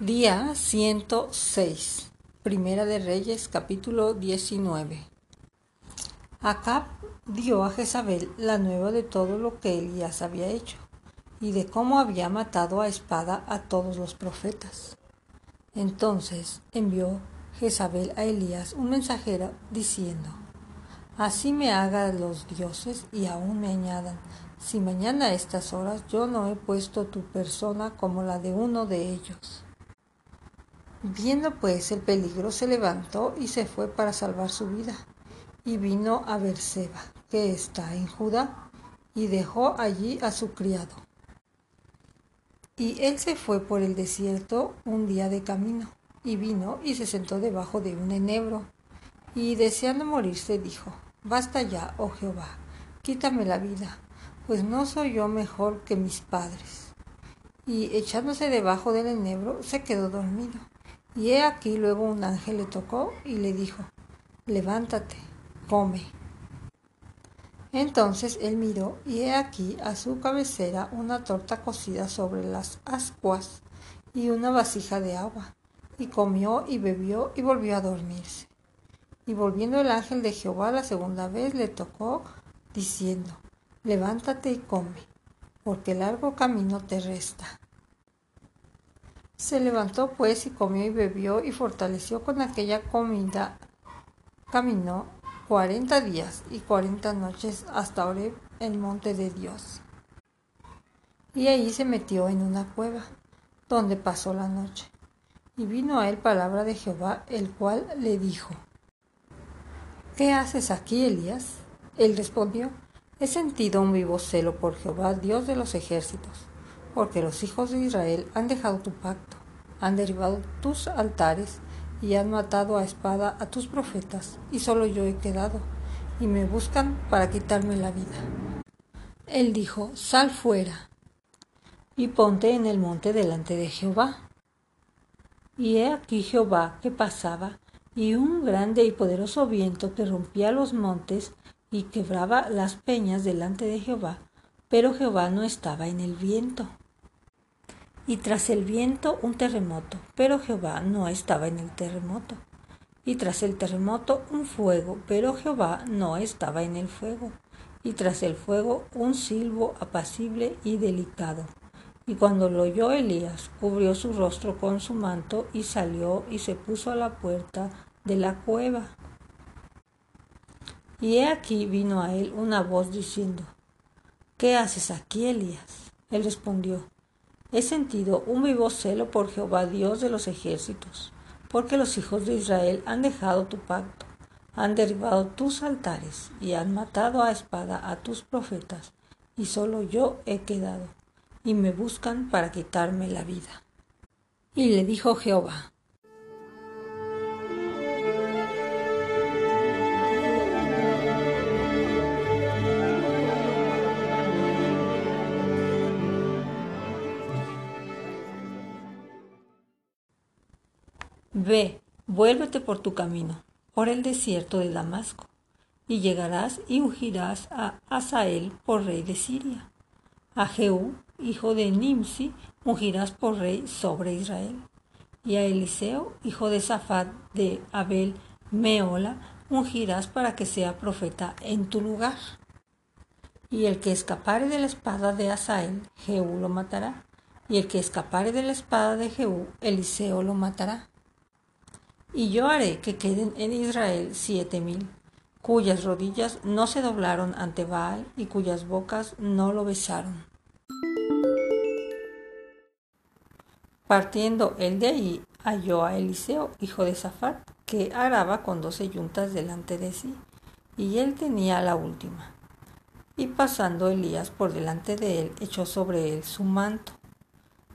Día 106. Primera de Reyes, capítulo 19. Acab dio a Jezabel la nueva de todo lo que Elías había hecho y de cómo había matado a espada a todos los profetas. Entonces envió Jezabel a Elías un mensajero diciendo, Así me hagan los dioses y aún me añadan, si mañana a estas horas yo no he puesto tu persona como la de uno de ellos. Viendo pues el peligro, se levantó y se fue para salvar su vida. Y vino a Berseba, que está en Judá, y dejó allí a su criado. Y él se fue por el desierto un día de camino, y vino y se sentó debajo de un enebro, y deseando morirse dijo, Basta ya, oh Jehová, quítame la vida, pues no soy yo mejor que mis padres. Y echándose debajo del enebro, se quedó dormido. Y he aquí luego un ángel le tocó y le dijo, levántate, come. Entonces él miró y he aquí a su cabecera una torta cocida sobre las ascuas y una vasija de agua. Y comió y bebió y volvió a dormirse. Y volviendo el ángel de Jehová la segunda vez le tocó, diciendo, levántate y come, porque largo camino te resta. Se levantó pues y comió y bebió y fortaleció con aquella comida. Caminó cuarenta días y cuarenta noches hasta Oreb, el monte de Dios. Y ahí se metió en una cueva, donde pasó la noche. Y vino a él palabra de Jehová, el cual le dijo, ¿Qué haces aquí, Elías? Él respondió, He sentido un vivo celo por Jehová, Dios de los ejércitos porque los hijos de Israel han dejado tu pacto, han derribado tus altares y han matado a espada a tus profetas, y solo yo he quedado, y me buscan para quitarme la vida. Él dijo, Sal fuera, y ponte en el monte delante de Jehová. Y he aquí Jehová que pasaba, y un grande y poderoso viento que rompía los montes y quebraba las peñas delante de Jehová, pero Jehová no estaba en el viento y tras el viento un terremoto, pero Jehová no estaba en el terremoto. Y tras el terremoto un fuego, pero Jehová no estaba en el fuego. Y tras el fuego un silbo apacible y delicado. Y cuando lo oyó Elías, cubrió su rostro con su manto y salió y se puso a la puerta de la cueva. Y he aquí vino a él una voz diciendo, ¿Qué haces aquí, Elías? Él respondió, He sentido un vivo celo por Jehová Dios de los ejércitos, porque los hijos de Israel han dejado tu pacto, han derribado tus altares y han matado a espada a tus profetas, y solo yo he quedado, y me buscan para quitarme la vida. Y le dijo Jehová, Ve, vuélvete por tu camino, por el desierto de Damasco, y llegarás y ungirás a Asael por rey de Siria. A Jehú, hijo de Nimsi, ungirás por rey sobre Israel. Y a Eliseo, hijo de Safat de Abel Meola, ungirás para que sea profeta en tu lugar. Y el que escapare de la espada de Asael, Jehú lo matará. Y el que escapare de la espada de Jehú, Eliseo lo matará. Y yo haré que queden en Israel siete mil, cuyas rodillas no se doblaron ante Baal y cuyas bocas no lo besaron. Partiendo él de allí, halló a Eliseo, hijo de Safat, que araba con doce yuntas delante de sí, y él tenía la última. Y pasando Elías por delante de él, echó sobre él su manto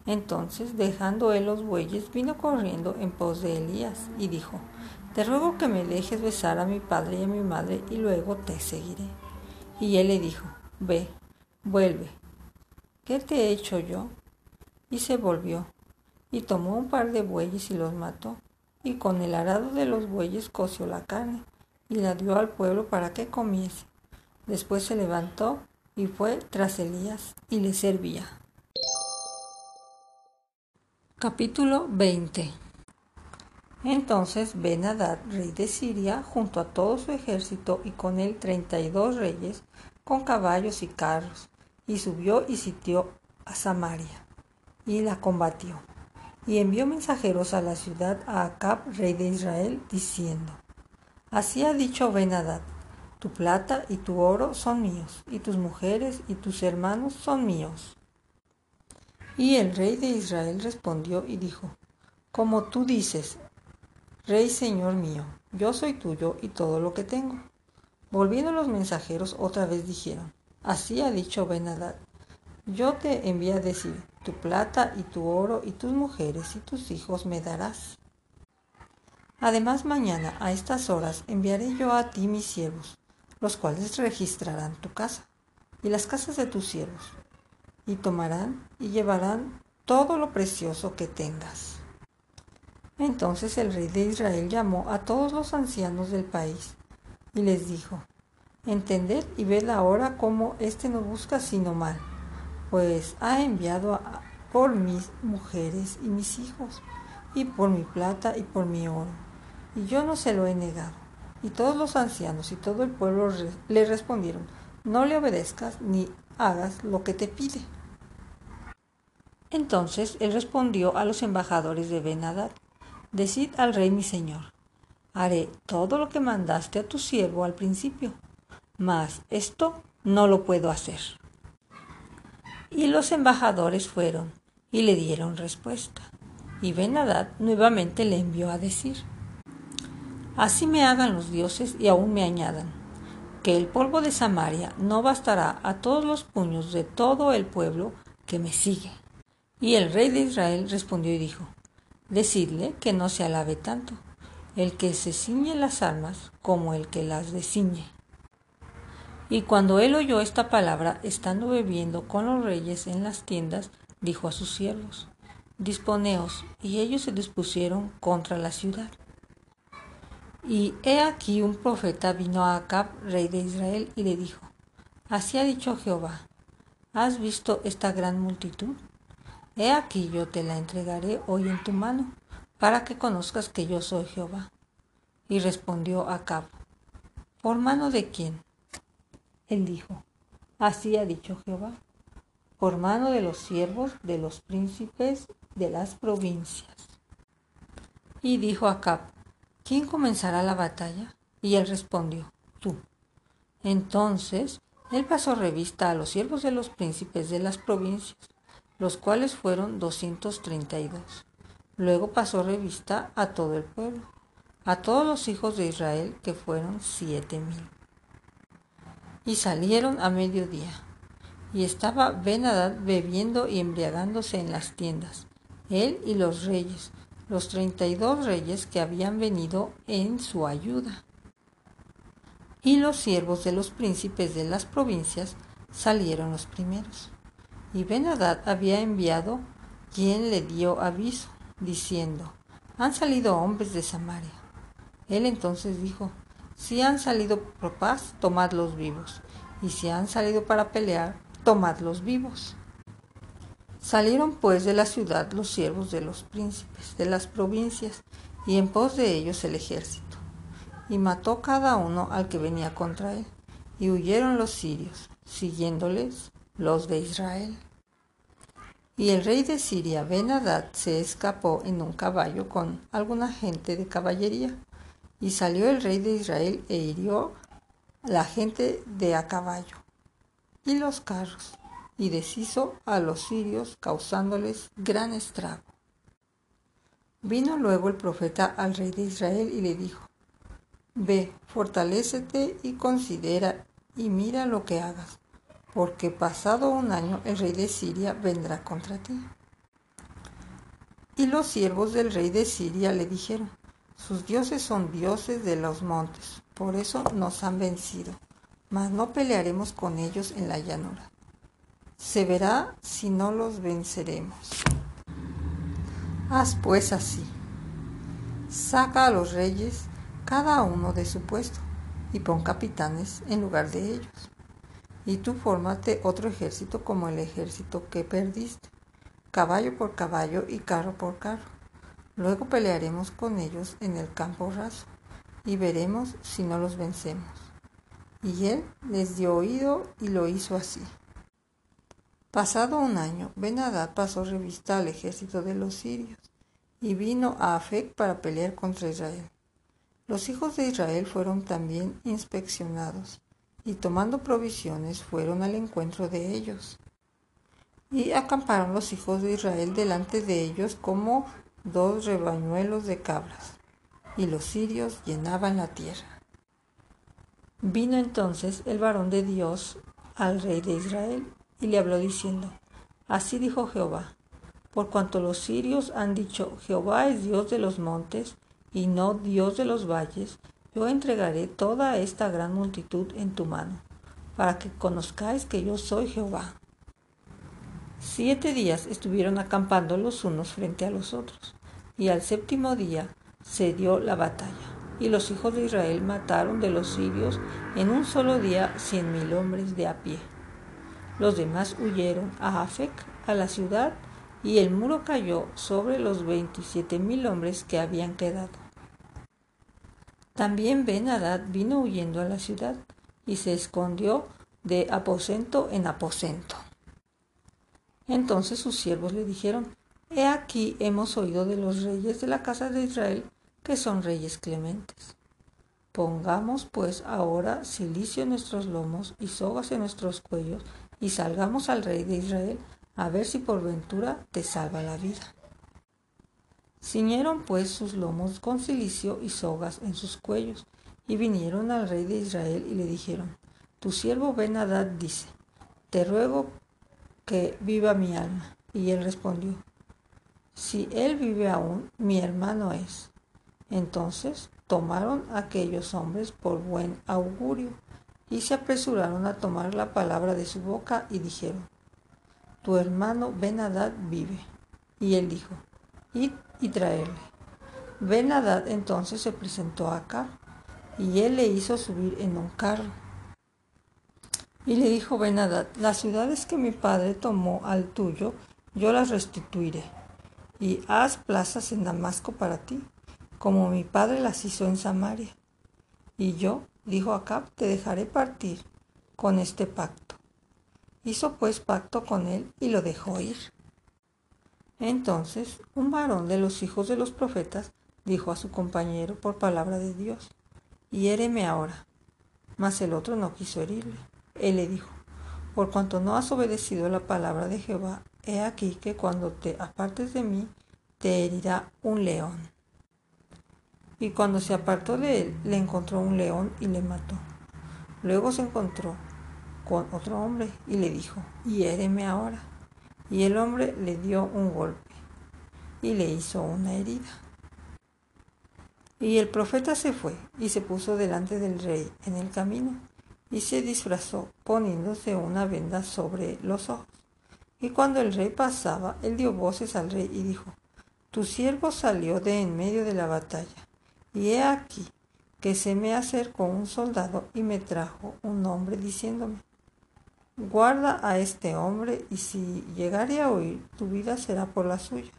entonces, dejando él los bueyes, vino corriendo en pos de Elías y dijo, Te ruego que me dejes besar a mi padre y a mi madre y luego te seguiré. Y él le dijo, Ve, vuelve. ¿Qué te he hecho yo? Y se volvió, y tomó un par de bueyes y los mató, y con el arado de los bueyes coció la carne, y la dio al pueblo para que comiese. Después se levantó y fue tras Elías y le servía. Capítulo 20 Entonces ben rey de Siria, junto a todo su ejército y con él treinta y dos reyes, con caballos y carros, y subió y sitió a Samaria, y la combatió, y envió mensajeros a la ciudad a Acab, rey de Israel, diciendo, Así ha dicho ben tu plata y tu oro son míos, y tus mujeres y tus hermanos son míos. Y el rey de Israel respondió y dijo, Como tú dices, Rey Señor mío, yo soy tuyo y todo lo que tengo. Volviendo los mensajeros otra vez dijeron, Así ha dicho Benadad, yo te envío a decir, tu plata y tu oro y tus mujeres y tus hijos me darás. Además mañana a estas horas enviaré yo a ti mis siervos, los cuales registrarán tu casa y las casas de tus siervos y tomarán y llevarán todo lo precioso que tengas. Entonces el rey de Israel llamó a todos los ancianos del país y les dijo, Entended y ved ahora cómo éste no busca sino mal, pues ha enviado por mis mujeres y mis hijos, y por mi plata y por mi oro, y yo no se lo he negado. Y todos los ancianos y todo el pueblo le respondieron, no le obedezcas ni hagas lo que te pide. Entonces él respondió a los embajadores de Benadad, Decid al rey mi señor, haré todo lo que mandaste a tu siervo al principio, mas esto no lo puedo hacer. Y los embajadores fueron y le dieron respuesta. Y Benadad nuevamente le envió a decir, Así me hagan los dioses y aún me añadan, que el polvo de Samaria no bastará a todos los puños de todo el pueblo que me sigue. Y el rey de Israel respondió y dijo, Decidle que no se alabe tanto, el que se ciñe las armas como el que las desciñe. Y cuando él oyó esta palabra, estando bebiendo con los reyes en las tiendas, dijo a sus siervos, Disponeos, y ellos se dispusieron contra la ciudad. Y he aquí un profeta vino a Acab, rey de Israel, y le dijo, Así ha dicho Jehová, ¿has visto esta gran multitud? He aquí yo te la entregaré hoy en tu mano, para que conozcas que yo soy Jehová. Y respondió Acab, ¿por mano de quién? Él dijo, Así ha dicho Jehová, por mano de los siervos de los príncipes de las provincias. Y dijo Acab, ¿quién comenzará la batalla? Y él respondió, tú. Entonces él pasó revista a los siervos de los príncipes de las provincias, los cuales fueron doscientos treinta y dos. Luego pasó revista a todo el pueblo, a todos los hijos de Israel, que fueron siete mil. Y salieron a mediodía, y estaba Ben-Hadad bebiendo y embriagándose en las tiendas, él y los reyes, los treinta y dos reyes que habían venido en su ayuda. Y los siervos de los príncipes de las provincias salieron los primeros. Y Ben-Hadad había enviado quien le dio aviso, diciendo, han salido hombres de Samaria. Él entonces dijo, si han salido por paz, tomadlos vivos, y si han salido para pelear, tomadlos vivos. Salieron pues de la ciudad los siervos de los príncipes de las provincias, y en pos de ellos el ejército. Y mató cada uno al que venía contra él, y huyeron los sirios, siguiéndoles los de Israel. Y el rey de Siria, ben se escapó en un caballo con alguna gente de caballería. Y salió el rey de Israel e hirió la gente de a caballo y los carros y deshizo a los sirios causándoles gran estrago. Vino luego el profeta al rey de Israel y le dijo, Ve, fortalécete y considera y mira lo que hagas, porque pasado un año el rey de Siria vendrá contra ti. Y los siervos del rey de Siria le dijeron, sus dioses son dioses de los montes, por eso nos han vencido, mas no pelearemos con ellos en la llanura. Se verá si no los venceremos. Haz pues así. Saca a los reyes cada uno de su puesto y pon capitanes en lugar de ellos. Y tú fórmate otro ejército como el ejército que perdiste. caballo por caballo y carro por carro. Luego pelearemos con ellos en el campo raso y veremos si no los vencemos. Y él les dio oído y lo hizo así. Pasado un año, ben pasó revista al ejército de los sirios y vino a Afec para pelear contra Israel. Los hijos de Israel fueron también inspeccionados y tomando provisiones fueron al encuentro de ellos. Y acamparon los hijos de Israel delante de ellos como dos rebañuelos de cabras, y los sirios llenaban la tierra. Vino entonces el varón de Dios al rey de Israel y le habló diciendo, Así dijo Jehová, por cuanto los sirios han dicho, Jehová es Dios de los montes y no Dios de los valles, yo entregaré toda esta gran multitud en tu mano, para que conozcáis que yo soy Jehová. Siete días estuvieron acampando los unos frente a los otros, y al séptimo día se dio la batalla, y los hijos de Israel mataron de los sirios en un solo día cien mil hombres de a pie. Los demás huyeron a Afec, a la ciudad, y el muro cayó sobre los veintisiete mil hombres que habían quedado. También Ben Hadad vino huyendo a la ciudad y se escondió de aposento en aposento. Entonces sus siervos le dijeron, He aquí hemos oído de los reyes de la casa de Israel que son reyes clementes. Pongamos pues ahora silicio en nuestros lomos y sogas en nuestros cuellos y salgamos al rey de Israel a ver si por ventura te salva la vida. Ciñeron pues sus lomos con cilicio y sogas en sus cuellos, y vinieron al rey de Israel y le dijeron, Tu siervo Ben Hadad dice, Te ruego que viva mi alma. Y él respondió, Si él vive aún, mi hermano es. Entonces tomaron aquellos hombres por buen augurio y se apresuraron a tomar la palabra de su boca y dijeron, Tu hermano Ben Hadad vive. Y él dijo, Id y traerle. Ben Hadad entonces se presentó acá y él le hizo subir en un carro. Y le dijo Ben Hadad, las ciudades que mi padre tomó al tuyo, yo las restituiré. Y haz plazas en Damasco para ti, como mi padre las hizo en Samaria. Y yo dijo Acab, te dejaré partir con este pacto. Hizo pues pacto con él y lo dejó ir. Entonces un varón de los hijos de los profetas dijo a su compañero por palabra de Dios, hiéreme ahora. Mas el otro no quiso herirle. Él le dijo, por cuanto no has obedecido la palabra de Jehová, he aquí que cuando te apartes de mí, te herirá un león. Y cuando se apartó de él, le encontró un león y le mató. Luego se encontró con otro hombre y le dijo, hiéreme ahora. Y el hombre le dio un golpe y le hizo una herida. Y el profeta se fue y se puso delante del rey en el camino y se disfrazó poniéndose una venda sobre los ojos. Y cuando el rey pasaba, él dio voces al rey y dijo, Tu siervo salió de en medio de la batalla y he aquí que se me acercó un soldado y me trajo un hombre diciéndome, guarda a este hombre y si llegare a oír, tu vida será por la suya,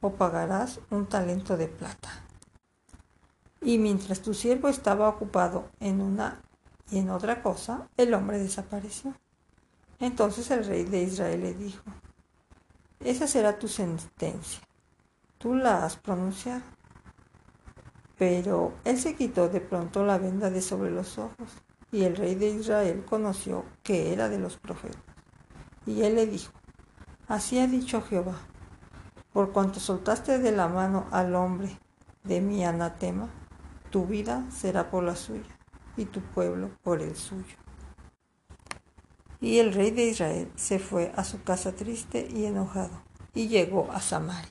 o pagarás un talento de plata. Y mientras tu siervo estaba ocupado en una y en otra cosa, el hombre desapareció. Entonces el rey de Israel le dijo, esa será tu sentencia, tú la has pronunciado. Pero él se quitó de pronto la venda de sobre los ojos, y el rey de Israel conoció que era de los profetas. Y él le dijo, Así ha dicho Jehová, por cuanto soltaste de la mano al hombre de mi anatema, tu vida será por la suya, y tu pueblo por el suyo. Y el rey de Israel se fue a su casa triste y enojado, y llegó a Samaria.